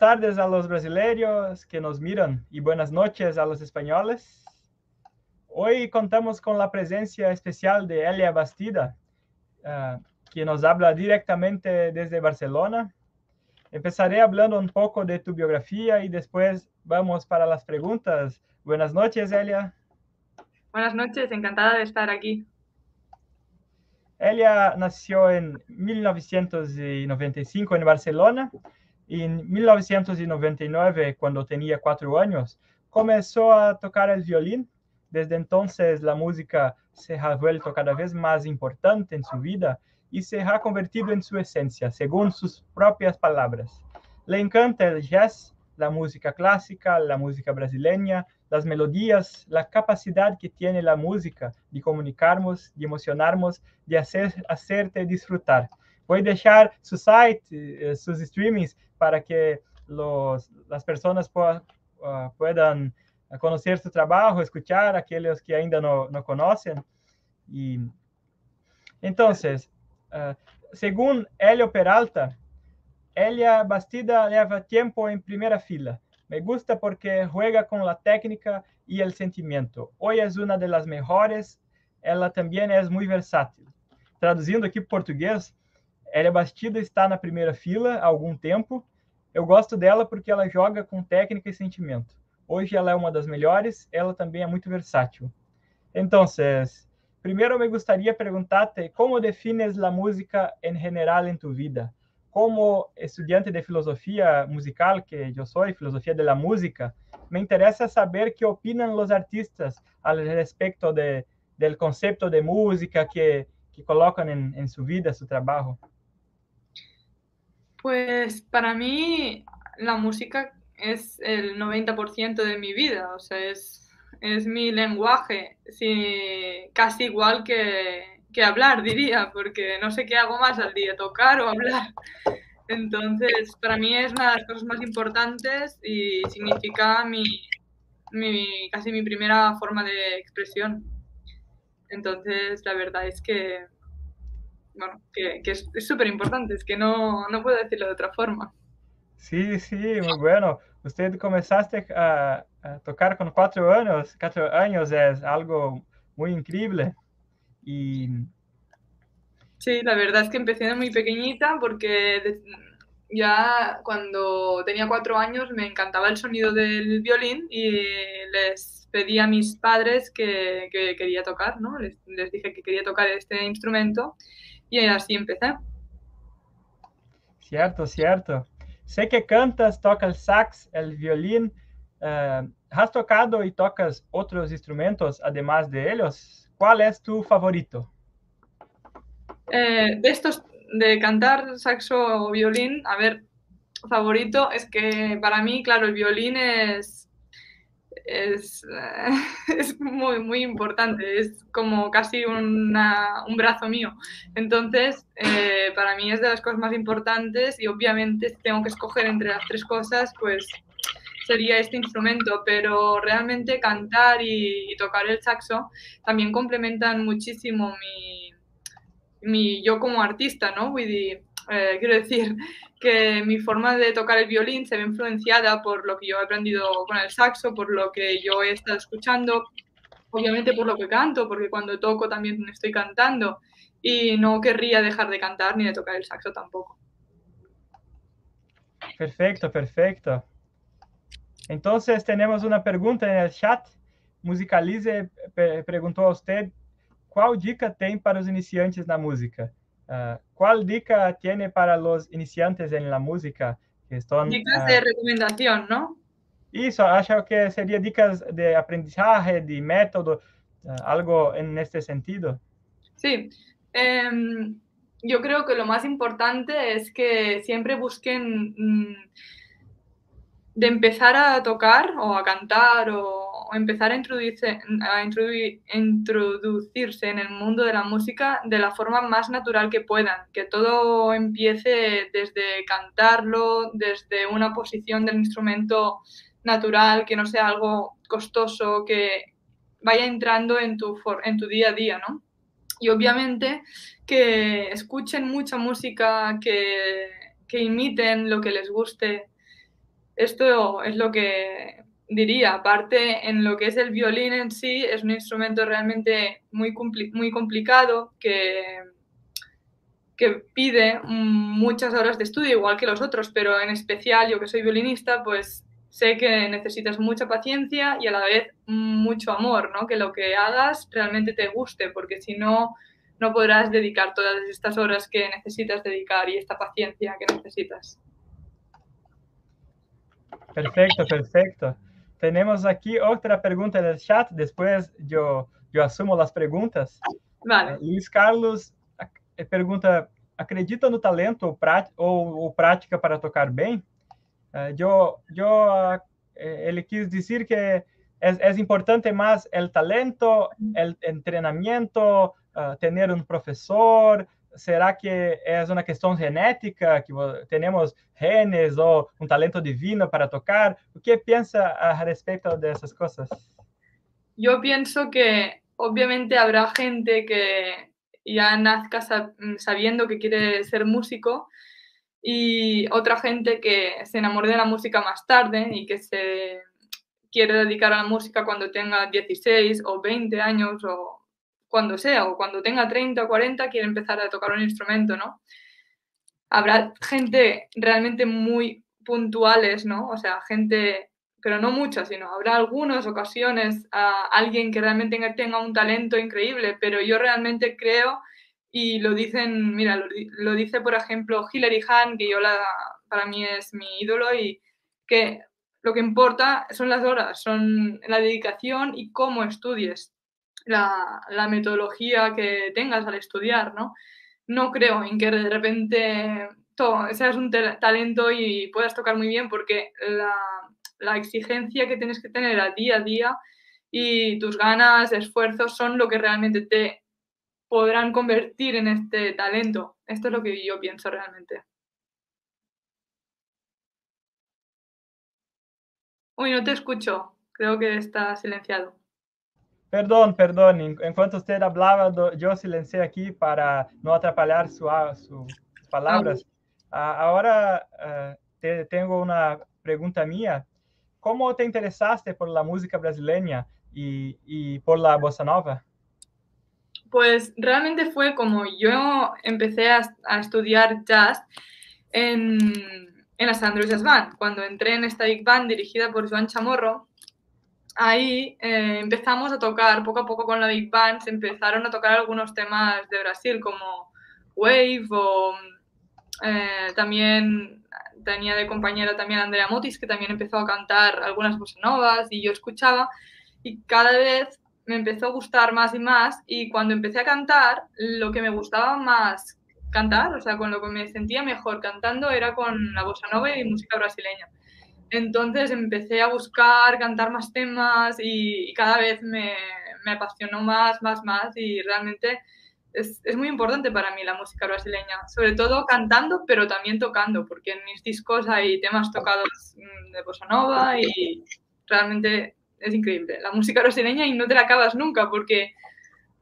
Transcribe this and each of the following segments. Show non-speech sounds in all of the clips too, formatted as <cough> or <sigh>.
tardes a los brasileños que nos miran y buenas noches a los españoles. Hoy contamos con la presencia especial de Elia Bastida, uh, que nos habla directamente desde Barcelona. Empezaré hablando un poco de tu biografía y después vamos para las preguntas. Buenas noches, Elia. Buenas noches, encantada de estar aquí. Elia nació en 1995 en Barcelona en 1999, cuando tenía cuatro años, comenzó a tocar el violín. Desde entonces la música se ha vuelto cada vez más importante en su vida y se ha convertido en su esencia, según sus propias palabras. Le encanta el jazz, la música clásica, la música brasileña, las melodías, la capacidad que tiene la música de comunicarnos, de emocionarnos, de hacer, hacerte disfrutar. Voy a dejar su site, eh, sus streamings, para que los, las personas uh, puedan conocer su trabajo, escuchar a aquellos que ainda no, no conocen. Y entonces, uh, según Helio Peralta, Elia Bastida lleva tiempo en primera fila me gusta porque juega con la técnica y el sentimiento. Hoy es una de las mejores. Ela também é muito versátil. Traduzindo aqui para português, ela Bastida está na primeira fila há algum tempo. Eu gosto dela porque ela joga com técnica e sentimento. Hoje ela é uma das melhores, ela também é muito versátil. Então, primeiro me gostaria perguntar-te como defines a música em geral em tu vida? como estudiante de filosofía musical, que yo soy, filosofía de la música, me interesa saber qué opinan los artistas al respecto de, del concepto de música que, que colocan en, en, su vida, su trabajo. Pues para mí la música es el 90% de mi vida, o sea, es, es mi lenguaje, casi igual que, que hablar, <laughs> diría, porque no sé qué hago más al día, tocar o hablar. Entonces, para mí es una de las cosas más importantes y significa mi, mi casi mi primera forma de expresión. Entonces, la verdad es que, bueno, que, que es súper importante, es que no, no puedo decirlo de otra forma. Sí, sí, muy bueno. Usted comenzaste a, a tocar con cuatro años, cuatro años es algo muy increíble. Y... Sí, la verdad es que empecé de muy pequeñita porque ya cuando tenía cuatro años me encantaba el sonido del violín y les pedí a mis padres que, que quería tocar, ¿no? Les, les, dije que quería tocar este instrumento y así empecé. Cierto, cierto. Sé que cantas, tocas el sax, el violín. Uh, ¿Has tocado y tocas otros instrumentos además de ellos? ¿Cuál es tu favorito? Eh, de estos, de cantar saxo o violín, a ver, favorito es que para mí, claro, el violín es, es, <laughs> es muy, muy importante, es como casi una, un brazo mío. Entonces, eh, para mí es de las cosas más importantes y obviamente tengo que escoger entre las tres cosas, pues sería este instrumento, pero realmente cantar y, tocar el saxo también complementan muchísimo mi, mi yo como artista, ¿no? Eh, quiero decir que mi forma de tocar el violín se ve influenciada por lo que yo he aprendido con el saxo, por lo que yo he estado escuchando, obviamente por lo que canto, porque cuando toco también estoy cantando y no querría dejar de cantar ni de tocar el saxo tampoco. Perfecto, perfecto. Entonces tenemos una pregunta en el chat. Musicalize preguntou a usted qual dica tem para os iniciantes na música. Uh, qual dica tiene para los iniciantes en la música que están? Dicas uh, de recomendación, ¿no? Isso, acho que sería dicas de aprendizaje, de método, uh, algo en este sentido. Sí. Eh, yo creo que lo más importante es que siempre busquen mmm, de empezar a tocar o a cantar o, o empezar a introducirse, a introducirse en el mundo de la música de la forma más natural que puedan, que todo empiece desde cantarlo, desde una posición del instrumento natural, que no sea algo costoso, que vaya entrando en tu, en tu día a día, ¿no? y obviamente que escuchen mucha música, que, que imiten lo que les guste. Esto es lo que diría. Aparte, en lo que es el violín en sí, es un instrumento realmente muy, muy complicado que, que pide muchas horas de estudio, igual que los otros, pero en especial yo que soy violinista, pues sé que necesitas mucha paciencia y a la vez mucho amor, ¿no? Que lo que hagas realmente te guste, porque si no, no podrás dedicar todas estas horas que necesitas dedicar y esta paciencia que necesitas. Perfecto, perfecto. Tenemos aquí otra pregunta en el chat, después yo, yo asumo las preguntas. Vale. Eh, Luis Carlos eh, pergunta, acredita no talento ou, ou prática para tocar bem? Uh, yo, yo uh, ele quis dizer que é, é importante mais o talento, o treinamento, uh, ter um professor. Será que é uma questão genética, que temos genes ou um talento divino para tocar? O que pensa a respeito dessas coisas? Eu penso que, obviamente, habrá gente que ya nazca sabiendo que quiere ser músico y otra gente que se enamore de la música más tarde y que se quiere dedicar a la música cuando tenga 16 o 20 años o cuando sea, o cuando tenga 30 o 40 quiere empezar a tocar un instrumento, ¿no? Habrá gente realmente muy puntuales, ¿no? O sea, gente, pero no mucha, sino habrá algunas ocasiones a alguien que realmente tenga un talento increíble, pero yo realmente creo y lo dicen, mira, lo, dice por ejemplo Hilary Hahn, que yo la, para mí es mi ídolo y que lo que importa son las horas, son la dedicación y cómo estudies, la, metodología que tengas al estudiar, ¿no? No creo en que de repente todo, seas un talento y puedas tocar muy bien porque la, la exigencia que tienes que tener a día a día y tus ganas, esfuerzos son lo que realmente te podrán convertir en este talento. Esto es lo que yo pienso realmente. Uy, no te escucho. Creo que está silenciado. Perdón, perdón. En, cuanto usted hablaba, yo silencié aquí para no atrapalhar su, sus palabras. Ah. ahora eh, tengo una pregunta mía. ¿Cómo te interesaste por la música brasileña y, y por la bossa nova? Pues realmente fue como yo empecé a, estudiar jazz en, en la Sandro Jazz Band. Cuando entré en esta big band dirigida por Joan Chamorro, ahí eh, empezamos a tocar poco a poco con la big band, se empezaron a tocar algunos temas de Brasil como Wave o eh, también tenía de compañera también Andrea Motis que también empezó a cantar algunas bossa novas y yo escuchaba y cada vez me empezó a gustar más y más y cuando empecé a cantar, lo que me gustaba más cantar, o sea, con lo que me sentía mejor cantando era con la bossa nova y música brasileña. Entonces empecé a buscar, cantar más temas y, cada vez me, me, apasionó más, más, más y realmente es, es, muy importante para mí la música brasileña, sobre todo cantando, pero también tocando, porque en mis discos hay temas tocados mm, de bossa nova y realmente es increíble. La música brasileña y no te la acabas nunca porque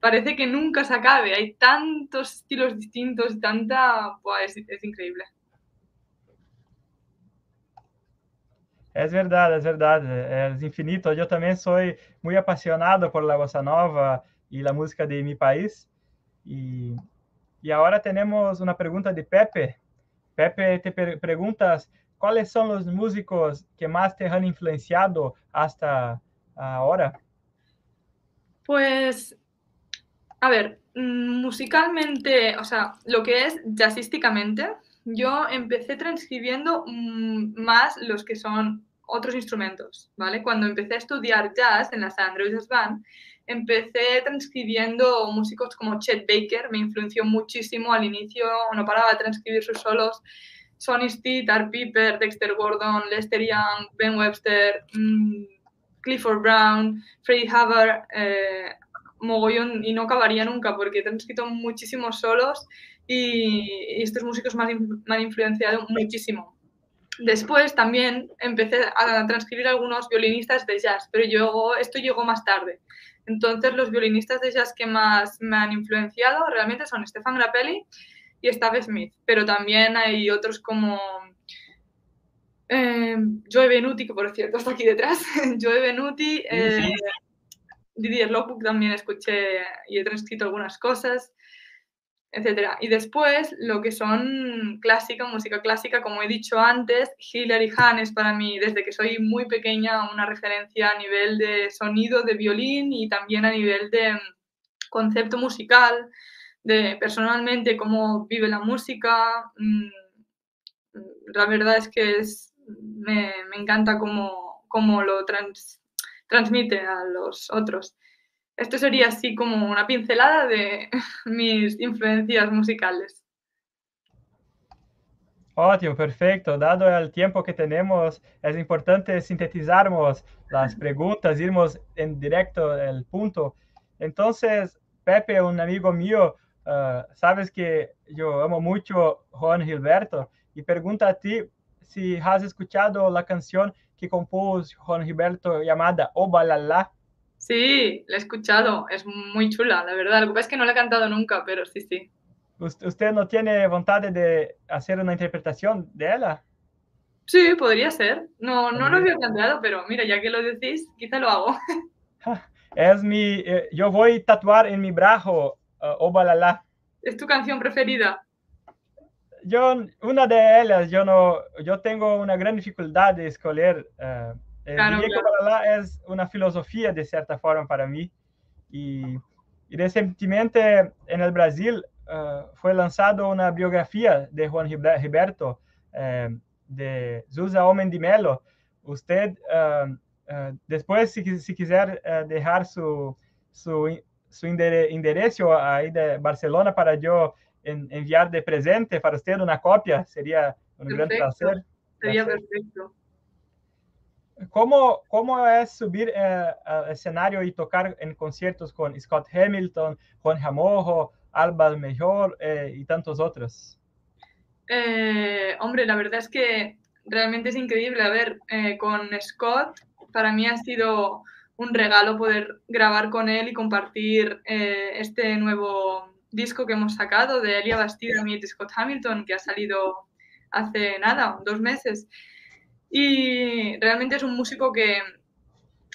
parece que nunca se acabe. Hay tantos estilos distintos tanta... es, es increíble. Es verdad, es verdad, es infinito. Yo también soy muy apasionado por la bossa nova y la música de mi país. Y, y ahora tenemos una pregunta de Pepe. Pepe, te preguntas, ¿cuáles son los músicos que más te han influenciado hasta ahora? Pues, a ver, mm, musicalmente, o sea, lo que es jazzísticamente, yo empecé transcribiendo mm, más los que son otros instrumentos, ¿vale? Cuando empecé a estudiar jazz en la San Andrews Jazz Band, empecé transcribiendo músicos como Chet Baker, me influenció muchísimo al inicio, no paraba de transcribir sus solos, Sonny Stitt, Art Piper, Dexter Gordon, Lester Young, Ben Webster, mmm, Clifford Brown, Freddie Hubbard, eh, mogollón, y no acabaría nunca porque han escrito muchísimos solos y, estos músicos me han, influenciado muchísimo. Después también empecé a transcribir algunos violinistas de jazz, pero yo, esto llegó más tarde. Entonces los violinistas de jazz que más me han influenciado realmente son Stefan Grappelli y Stave Smith, pero también hay otros como eh, Joe Benuti, que por cierto está aquí detrás, <laughs> Joe Benuti, eh, Didier Lockwood también escuché y he transcrito algunas cosas etcétera. Y después, lo que son clásica, música clásica, como he dicho antes, Hilary Hahn es para mí, desde que soy muy pequeña, una referencia a nivel de sonido de violín y también a nivel de mm, concepto musical, de personalmente cómo vive la música. Mm, la verdad es que es, me, encanta cómo, cómo lo transmite a los otros. Esto sería así como una pincelada de <laughs> mis influencias musicales. Ótimo, perfecto. Dado el tiempo que tenemos, es importante sintetizarmos las preguntas, irmos en directo al punto. Entonces, Pepe, un amigo mío, uh, sabes que yo amo mucho Juan Gilberto y pregunta a ti si has escuchado la canción que compuso Juan Gilberto llamada Obalala. Sí, la he escuchado, es muy chula, la verdad. Lo que pasa es que no la he cantado nunca, pero sí, sí. ¿Usted no tiene voluntad de hacer una interpretación de ella? Sí, podría ser. No, no lo había planteado, pero mira, ya que lo decís, quizá lo hago. <laughs> Es mi, eh, yo voy a tatuar en mi brazo uh, Obalala. ¿Es tu canción preferida? Yo, una de ellas, yo no, yo tengo una gran dificultad de escoger uh, Eh, claro, diría claro. que es una filosofía de cierta forma para mí. Y, y recientemente en el Brasil uh, fue lanzado una biografía de Juan Gilberto, uh, de Zusa Homem de Melo. Usted, uh, después, si, si quiser dejar su, su, su enderezo ahí de Barcelona para yo en, enviar de presente para usted una copia, sería un perfecto. gran placer. Sería perfecto. ¿Cómo, ¿Cómo, es subir eh, al escenario y tocar en conciertos con Scott Hamilton, Juan Jamojo, Alba Mejor eh, y tantos otros? Eh, hombre, la verdad es que realmente es increíble. A ver, eh, con Scott, para mí ha sido un regalo poder grabar con él y compartir eh, este nuevo disco que hemos sacado de Elia Bastida y Scott Hamilton, que ha salido hace nada, dos meses. Y realmente es un músico que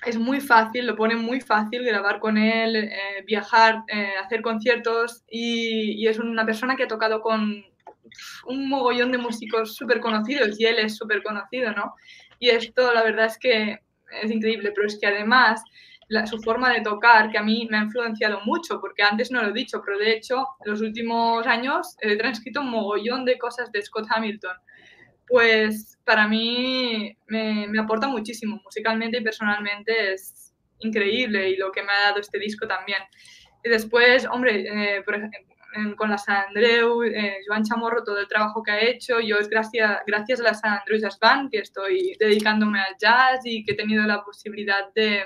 es muy fácil, lo pone muy fácil grabar con él, eh, viajar, eh, hacer conciertos y, es una persona que ha tocado con un mogollón de músicos súper conocidos y él es súper conocido, ¿no? Y esto la verdad es que es increíble, pero es que además la, su forma de tocar, que a mí me ha influenciado mucho, porque antes no lo he dicho, pero de hecho en los últimos años he transcrito un mogollón de cosas de Scott Hamilton pues para mí me, me, aporta muchísimo, musicalmente y personalmente es increíble y lo que me ha dado este disco también. Y después, hombre, eh, por ejemplo, con la San Andreu, eh, Joan Chamorro, todo el trabajo que ha hecho, yo es gracias, gracias a la San Andreu Jazz Band que estoy dedicándome al jazz y que he tenido la posibilidad de,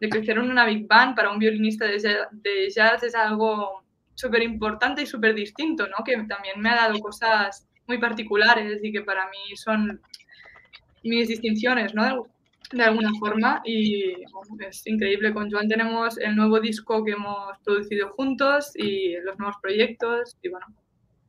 de crecer en una big band para un violinista de de jazz es algo súper importante y súper distinto, ¿no? Que también me ha dado cosas muy particulares y que para mí son mis distinciones, ¿no? De alguna forma. Y es increíble. Con Joan tenemos el nuevo disco que hemos producido juntos y los nuevos proyectos. Y bueno,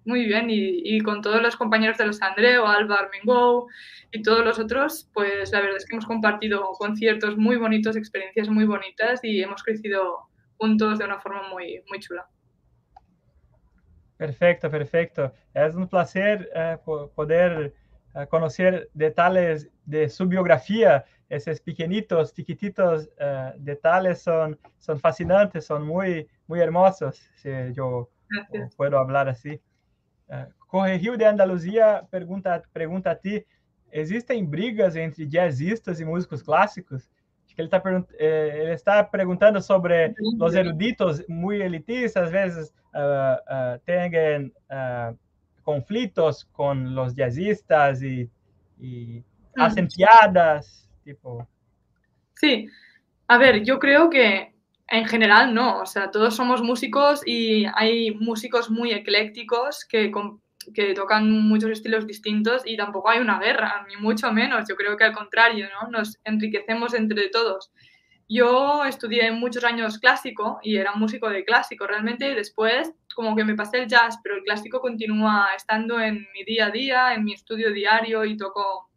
muy bien. Y, con todos los compañeros de los Andreo, Alba Armengou y todos los otros, pues la verdad es que hemos compartido conciertos muy bonitos, experiencias muy bonitas y hemos crecido juntos de una forma muy, muy chula. Perfecto, perfecto. Es un placer uh, poder uh, conocer detalles de su biografía. Esos pequeñitos, chiquititos uh, detalles son, son fascinantes, son muy, muy hermosos, si yo Gracias. puedo hablar así. Corregiu de Andaluzia pergunta, pergunta a ti, existem brigas entre jazzistas e músicos clássicos? Que ele está eh, ele está perguntando sobre os eruditos muito elitistas, às vezes uh, uh, uh, conflitos com os jazzistas e, e hacen piadas, tipo. Sí, a ver, yo creo que en general no, o sea, todos somos músicos y hay músicos muy eclécticos que, que tocan muchos estilos distintos y tampoco hay una guerra, ni mucho menos. Yo creo que al contrario, ¿no? Nos enriquecemos entre todos. Yo estudié muchos años clásico y era músico de clásico realmente después como que me pasé el jazz, pero el clásico continúa estando en mi día a día, en mi estudio diario y toco,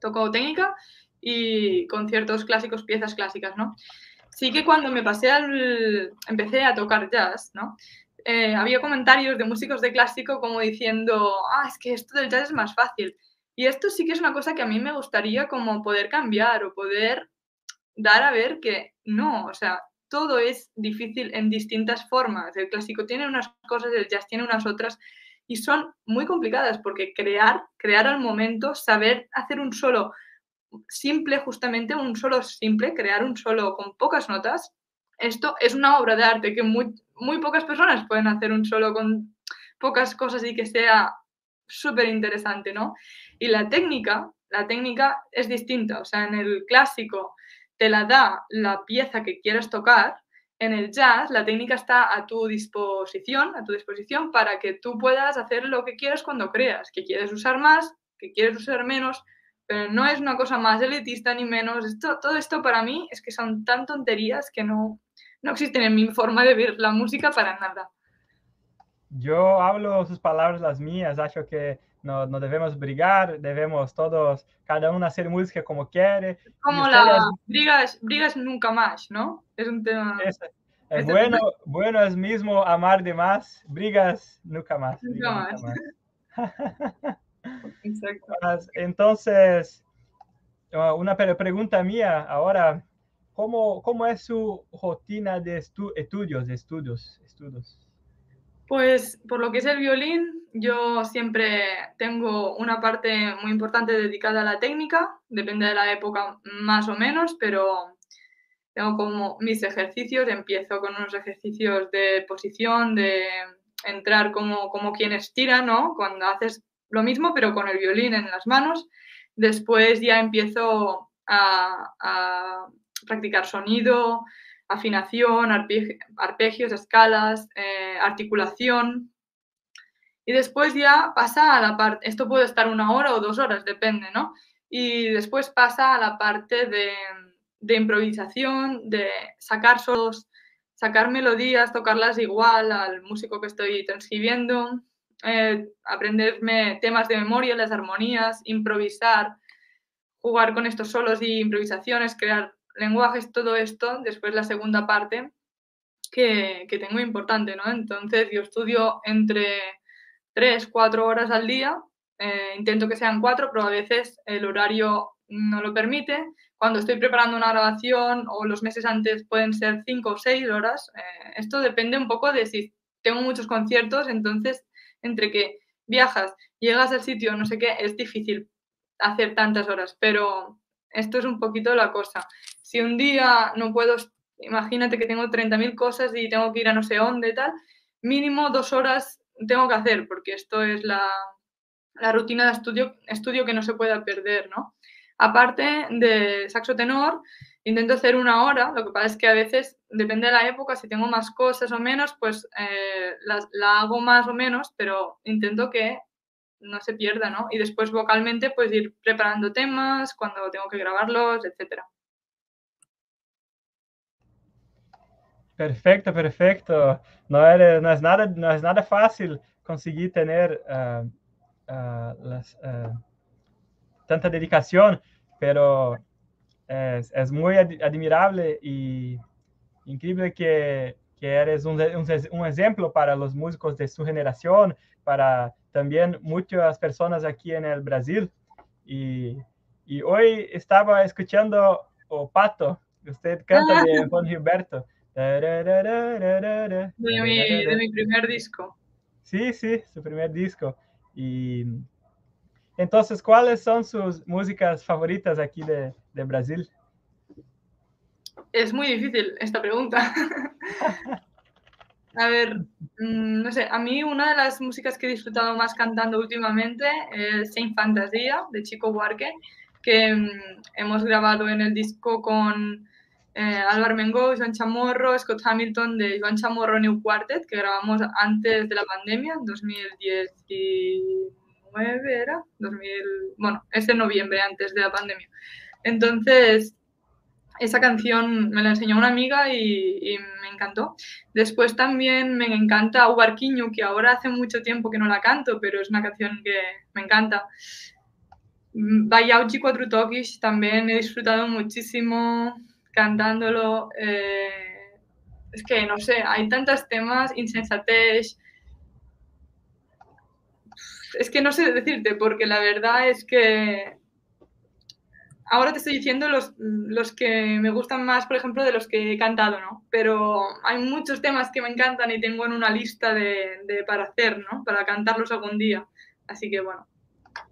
toco técnica y conciertos clásicos, piezas clásicas, ¿no? Sí que cuando me pasé al, empecé a tocar jazz, ¿no? Eh, había comentarios de músicos de clásico como diciendo, ah, es que esto del jazz es más fácil. Y esto sí que es una cosa que a mí me gustaría como poder cambiar o poder dar a ver que no, o sea, todo es difícil en distintas formas. El clásico tiene unas cosas, el jazz tiene unas otras y son muy complicadas porque crear, crear al momento, saber hacer un solo simple, justamente un solo simple, crear un solo con pocas notas, esto es una obra de arte que muy, muy pocas personas pueden hacer un solo con pocas cosas y que sea súper interesante, ¿no? Y la técnica, la técnica es distinta, o sea, en el clásico te la da la pieza que quieres tocar, en el jazz la técnica está a tu disposición, a tu disposición para que tú puedas hacer lo que quieres cuando creas, que quieres usar más, que quieres usar menos, pero no es una cosa más elitista ni menos. Todo esto para mí es que son tan tonterías que no, no existen en mi forma de ver la música para nada. Yo hablo sus palabras, las mías, acho que no, no, debemos brigar, debemos todos, cada uno hacer música como quiere. Como la brigas, brigas nunca más, ¿no? Es un tema... Es, es bueno, bueno es mismo amar de más, brigas nunca más. Nunca más. Nunca más. <laughs> Exacto. <laughs> Entonces, ah, una pregunta mía ahora, ¿cómo, cómo es su rutina de estu estudios, de estudios, estudios? Pues por lo que es el violín, yo siempre tengo una parte muy importante dedicada a la técnica, depende de la época más o menos, pero tengo como mis ejercicios, empiezo con unos ejercicios de posición, de entrar como, como quien estira, ¿no? Cuando haces lo mismo, pero con el violín en las manos. Después ya empiezo a practicar sonido, afinación, arpegios, escalas, eh, articulación. Y después ya pasa a la parte, esto puede estar una hora o dos horas, depende, ¿no? Y después pasa a la parte de, de improvisación, de sacar solos, sacar melodías, tocarlas igual al músico que estoy transcribiendo, eh, aprenderme temas de memoria, las armonías, improvisar, jugar con estos solos y improvisaciones, crear lenguajes, todo esto, después la segunda parte que, que tengo importante, ¿no? Entonces yo estudio entre 3, 4 horas al día, eh, intento que sean 4, pero a veces el horario no lo permite. Cuando estoy preparando una grabación o los meses antes pueden ser 5 o 6 horas. Eh, esto depende un poco de si tengo muchos conciertos, entonces entre que viajas, llegas al sitio, no sé qué, es difícil hacer tantas horas, pero esto es un poquito la cosa. Si un día no puedo, imagínate que tengo 30.000 cosas y tengo que ir a no sé dónde, tal, mínimo dos horas tengo que hacer, porque esto es la, la rutina de estudio, estudio que no se pueda perder, ¿no? Aparte de saxo tenor, intento hacer una hora, lo que pasa es que a veces, depende de la época, si tengo más cosas o menos, pues eh, la, la, hago más o menos, pero intento que no se pierda, ¿no? Y después vocalmente, pues ir preparando temas, cuando tengo que grabarlos, etcétera. Perfecto, perfecto. No, eres, no, es nada, no es nada fácil conseguir tener uh, uh, las, uh, tanta dedicación, pero es, es, muy admirable y increíble que, que eres un, un, un, ejemplo para los músicos de su generación, para también muchas personas aquí en el Brasil. Y, y hoy estaba escuchando O Pato, usted canta de Juan Gilberto. De mi, de mi primer disco. Sí, sí, su primer disco. Y entonces, ¿cuáles son sus músicas favoritas aquí de, de Brasil? Es muy difícil esta pregunta. <laughs> a ver, mm, no sé, a mí una de las músicas que he disfrutado más cantando últimamente es Saint Fantasía de Chico Buarque, que mm, hemos grabado en el disco con eh, Álvaro Mengó, Joan Chamorro, Scott Hamilton de Joan Chamorro New Quartet, que grabamos antes de la pandemia, en 2019 era, 2000, bueno, ese noviembre antes de la pandemia. Entonces, esa canción me la enseñó una amiga y, me encantó. Después también me encanta U Barquiño, que ahora hace mucho tiempo que no la canto, pero es una canción que me encanta. Bayauchi Cuatro Toquis también he disfrutado muchísimo cantándolo. Eh, es que no sé, hay tantos temas, insensatez. Es que no sé decirte, porque la verdad es que ahora te estoy diciendo los, los que me gustan más, por ejemplo, de los que he cantado, ¿no? Pero hay muchos temas que me encantan y tengo en una lista de, para hacer, ¿no? Para cantarlos algún día. Así que bueno,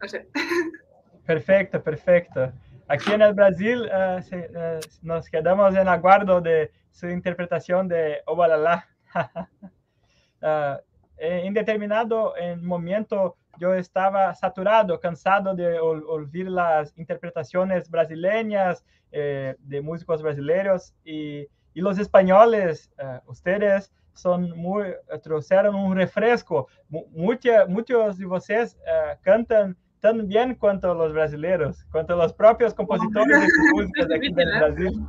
no sé. <laughs> Perfecto, perfecto. Aquí en el Brasil uh, se, uh, nos quedamos en aguardo de su interpretación de Obalala. <laughs> uh, en determinado en momento yo estaba saturado, cansado de oír las interpretaciones brasileñas eh, de músicos brasileños y, y los españoles, ustedes son muy, trouxeram un refresco. Mucha, muchos de uh, cantan tan bien cuanto los brasileños, cuanto los propios compositores de <laughs> música de aquí del Brasil.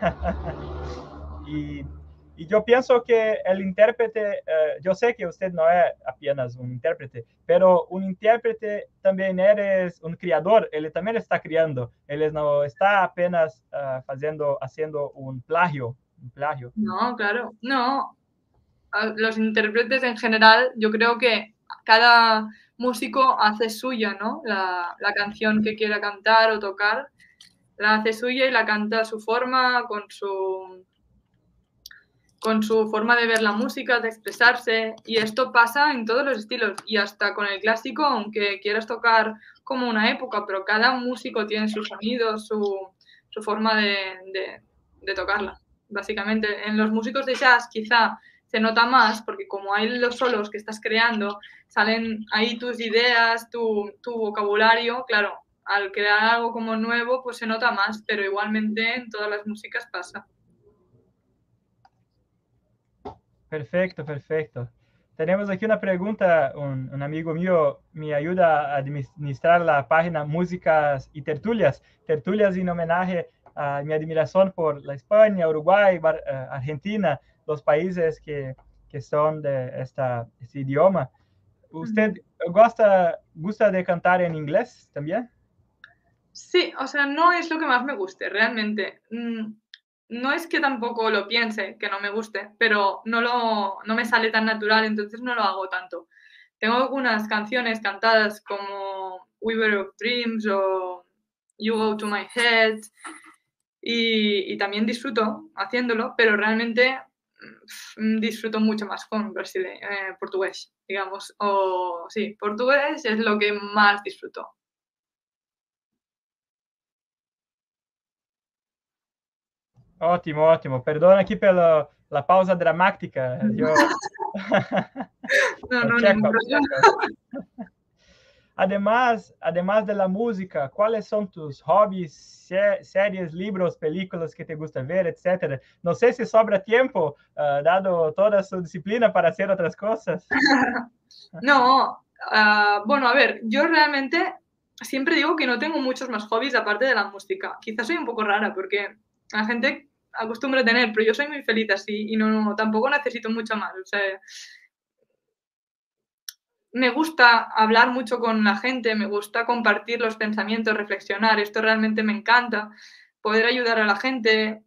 <laughs> y y yo pienso que el intérprete, uh, yo sé que usted no es apenas un intérprete, pero un intérprete también eres un creador, él también está creando, él no está apenas uh, haciendo, haciendo un plagio, un plagio. No, claro, no. Los intérpretes en general, yo creo que cada músico hace suya, ¿no? La, canción que quiera cantar o tocar, la hace suya y la canta a su forma, con su con su forma de ver la música, de expresarse, y esto pasa en todos los estilos, y hasta con el clásico, aunque quieras tocar como una época, pero cada músico tiene su sonido, su, su forma de, de, de, tocarla. Básicamente, en los músicos de jazz quizá se nota más, porque como hay los solos que estás creando, salen ahí tus ideas, tu, tu vocabulario, claro, al crear algo como nuevo, pues se nota más, pero igualmente en todas las músicas pasa. Perfecto, perfecto. Tenemos aquí una pregunta, un, un, amigo mío me ayuda a administrar la página Músicas y Tertulias, tertulias en homenaje a mi admiración por la España, Uruguay, uh, Argentina, los países que, que son de esta, este idioma. ¿Usted gusta, gusta de cantar en inglés también? Sí, o sea, no es lo que más me guste, realmente. Mm, no es que tampoco lo piense, que no me guste, pero no, lo, no me sale tan natural, entonces no lo hago tanto. Tengo algunas canciones cantadas como Weaver of Dreams o You Go to My Head y, y también disfruto haciéndolo, pero realmente disfruto mucho más con brasile eh, portugués, digamos. O sí, portugués es lo que más disfruto. Ótimo, ótimo. Perdona aquí pela la pausa dramática. <laughs> Yo... no, <laughs> no, no. Además, además de la música, ¿cuáles son tus hobbies, series, libros, películas que te gusta ver, etcétera? No sé si sobra tiempo, uh, dado toda su disciplina, para hacer otras cosas. <laughs> no, uh, bueno, a ver, yo realmente siempre digo que no tengo muchos más hobbies aparte de la música. Quizás soy un poco rara porque la gente acostumbro a tener, pero yo soy muy feliz así y no, no, tampoco necesito mucho más. O sea, me gusta hablar mucho con la gente, me gusta compartir los pensamientos, reflexionar, esto realmente me encanta, poder ayudar a la gente,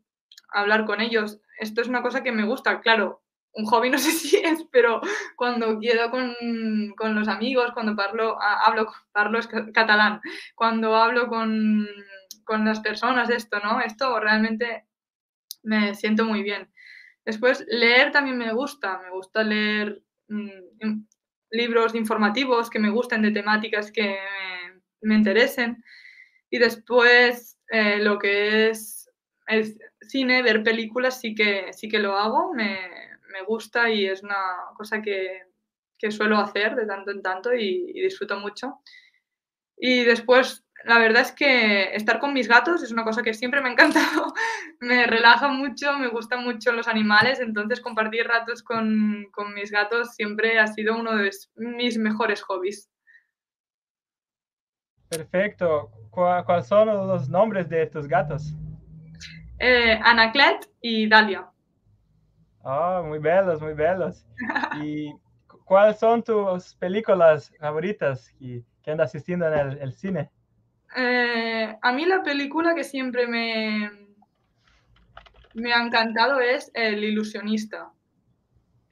hablar con ellos, esto es una cosa que me gusta, claro. Un hobby no sé <laughs> si es, pero cuando quedo con, con los amigos, cuando parlo, hablo, parlo es catalán, cuando hablo con, con las personas, esto, ¿no? Esto realmente me siento muy bien. Después, leer también me gusta, me gusta leer mmm, libros informativos que me gusten de temáticas que me, interesen. Y después, eh, lo que es el cine, ver películas, sí que, sí que lo hago, me, me gusta y es una cosa que, que, suelo hacer de tanto en tanto y disfruto mucho. Y después, la verdad es que estar con mis gatos es una cosa que siempre me ha encantado, <laughs> me relaja mucho, me gustan mucho los animales, entonces compartir ratos con, con mis gatos siempre ha sido uno de mis mejores hobbies. Perfecto. ¿Cuáles son los nombres de tus gatos? Eh, Anaclet y Dalia. Oh, muy belos, muy belos. ¿Y cuáles son tus películas favoritas que, que andas asistiendo en el cine? Eh, a mí la película que siempre me, me ha encantado es El ilusionista.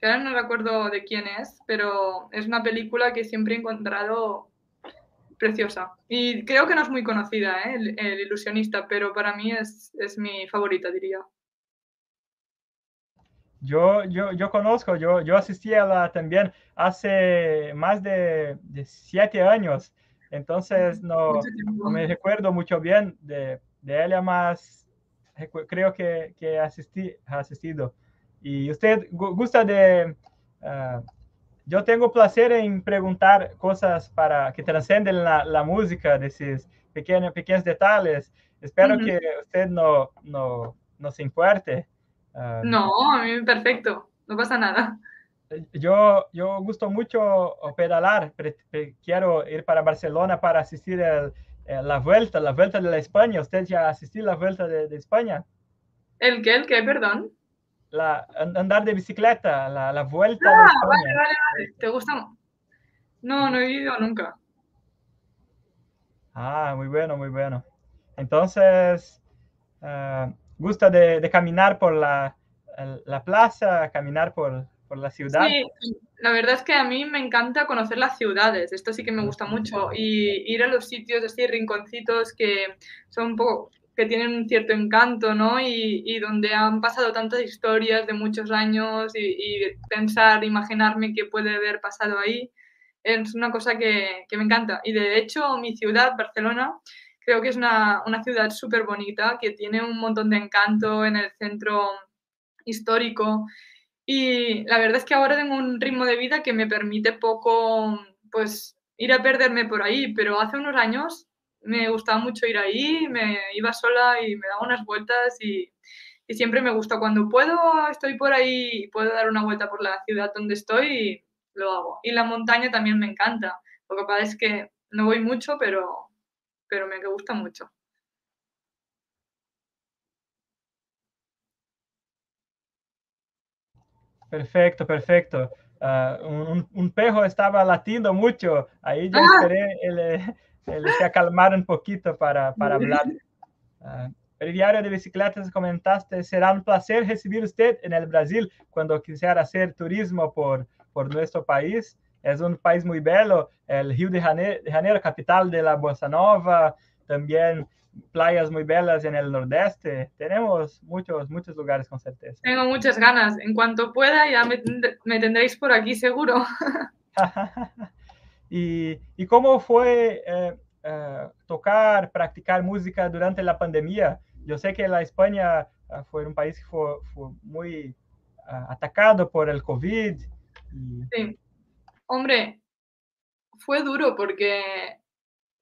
Que ahora no recuerdo de quién es, pero es una película que siempre he encontrado preciosa. Y creo que no es muy conocida, ¿eh? el, ilusionista, pero para mí es, es, mi favorita, diría. Yo, yo, yo conozco, yo, yo asistí a la también hace más de siete años entonces, no, me recuerdo mucho bien de, de ella, más creo que, que asistí, ha asistido. Y usted gusta de... Ah, yo tengo placer en preguntar cosas para que trascenden la, la música, de esos pequeños, pequeños detalles. Espero que usted no, no, no se importe. Ah, no, a mí perfecto, no pasa nada yo, yo gusto mucho pedalar, quiero ir para Barcelona para asistir a la vuelta, la vuelta de la España. ¿Usted ya asistió a la vuelta de, España? ¿El qué? ¿El qué? Perdón. La, andar de bicicleta, la, la vuelta ah, de España. Vale, vale, vale. ¿Te gusta? No, no he ido nunca. Ah, muy bueno, muy bueno. Entonces, uh, gusta de, de, caminar por la, la plaza, caminar por, la ciudad. Sí, la verdad es que a mí me encanta conocer las ciudades, esto sí que me gusta mucho, y ir a los sitios así, rinconcitos que son un poco que tienen un cierto encanto, ¿no? Y, donde han pasado tantas historias de muchos años y, pensar, imaginarme qué puede haber pasado ahí, es una cosa que, me encanta. Y de hecho, mi ciudad, Barcelona, creo que es una, una ciudad súper bonita, que tiene un montón de encanto en el centro histórico y la verdad es que ahora tengo un ritmo de vida que me permite poco, pues, ir a perderme por ahí, pero hace unos años me gustaba mucho ir ahí, me iba sola y me daba unas vueltas y, siempre me gusta cuando puedo, estoy por ahí y puedo dar una vuelta por la ciudad donde estoy y lo hago. Y la montaña también me encanta. Lo que pasa es que no voy mucho, pero, pero me gusta mucho. Perfecto, perfecto. Ah, un, un, perro estaba latiendo mucho. Ahí yo ah. esperé el, se acalmar un poquito para, para hablar. Uh, el diario de bicicletas comentaste, será un placer recibir usted en el Brasil cuando quisiera hacer turismo por, por nuestro país. Es un país muy bello, el Río de Janeiro, de Janeiro, capital de la Bossa Nova, también playas muy bellas en el nordeste. Tenemos muchos, muchos lugares con certeza. Tengo muchas ganas. En cuanto pueda, ya me, tendréis por aquí seguro. <laughs> y, ¿Y, cómo fue eh, eh, tocar, practicar música durante la pandemia? Yo sé que la España eh, fue un país que fue, fue muy atacado por el COVID. Sí. Hombre, fue duro porque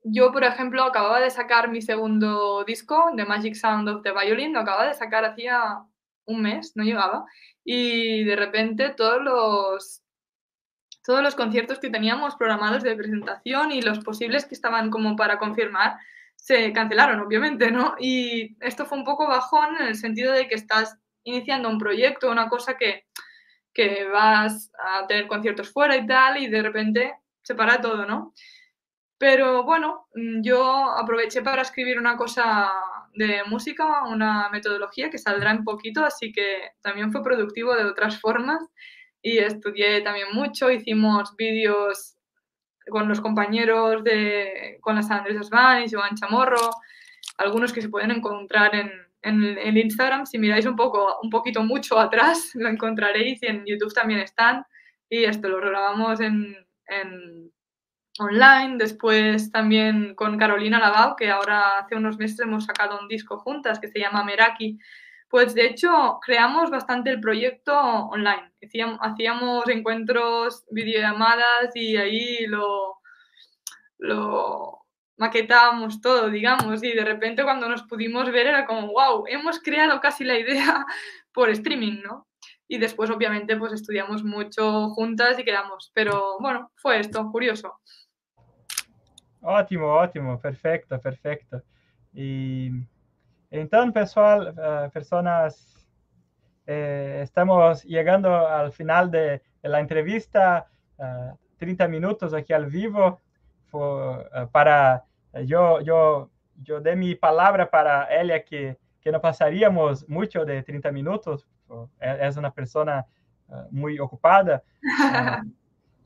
yo, por ejemplo, acababa de sacar mi segundo disco, The Magic Sound of the Violin, lo acababa de sacar hacía un mes, no llegaba, y de repente todos los, todos los conciertos que teníamos programados de presentación y los posibles que estaban como para confirmar se cancelaron, obviamente, ¿no? Y esto fue un poco bajón en el sentido de que estás iniciando un proyecto, una cosa que, que vas a tener conciertos fuera y tal, y de repente se para todo, ¿no? Pero bueno, mm, yo aproveché para escribir una cosa de música, una metodología que saldrá en poquito, así que también fue productivo de otras formas. Y estudié también mucho, hicimos vídeos con los compañeros de, con las Andrés Osman y Joan Chamorro, algunos que se pueden encontrar en, en, Instagram, si miráis un poco, un poquito mucho atrás, <laughs> lo encontraréis y en YouTube también están. Y esto lo grabamos en, en online, después también con Carolina Lavao, que ahora hace unos meses hemos sacado un disco juntas que se llama Meraki. Pues de hecho creamos bastante el proyecto online. Hacíamos, encuentros, videollamadas y ahí lo, lo maquetábamos todo, digamos, y de repente cuando nos pudimos ver era como, wow, hemos creado casi la idea <laughs> por streaming, ¿no? Y después, obviamente, pues estudiamos mucho juntas y quedamos, pero bueno, fue esto, curioso. Ótimo, ótimo, perfecto, perfecto. Y entonces, pessoal, uh, personas, eh, estamos llegando al final de, de la entrevista, uh, 30 minutos aquí al vivo, for, uh, para yo, yo, yo dei mi palabra para ella que, que no pasaríamos mucho de 30 minutos. Es una persona uh, muy ocupada. <laughs>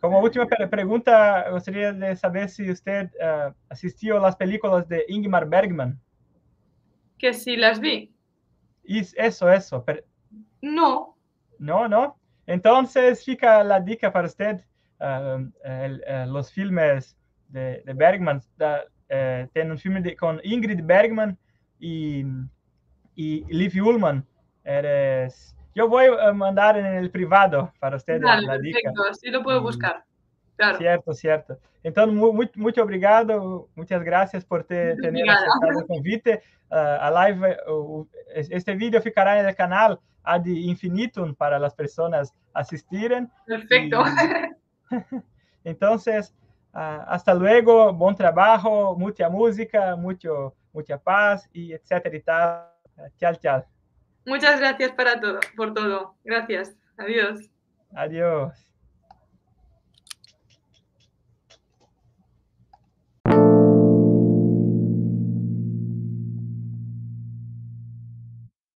Uh, como última pregunta, gostaria de saber si usted uh, asistió a las películas de Ingmar Bergman. Que si las vi. Eso, eso. Per... No. No, no. Entonces, fica la dica para usted. El, los filmes de, de Bergman, eh, tem um filme de, com Ingrid Bergman e, e Liv Ullmann. Eres... Yo voy a mandar en el privado para ustedes vale, la dica. Perfecto, así lo puedo buscar. Claro. Cierto, cierto. Entonces, muy, muito obrigado, muchas gracias por te, tener aceptado el convite. Uh, a live, uh, este vídeo ficará en el canal ad infinitum para las personas asistirem. Perfecto. Y... <laughs> Entonces, Uh, hasta luego, buen trabajo, mucha música, mucho, mucha paz y etcétera y tal. Chao, chao. Muchas gracias para todo, por todo. Gracias. Adiós. Adiós.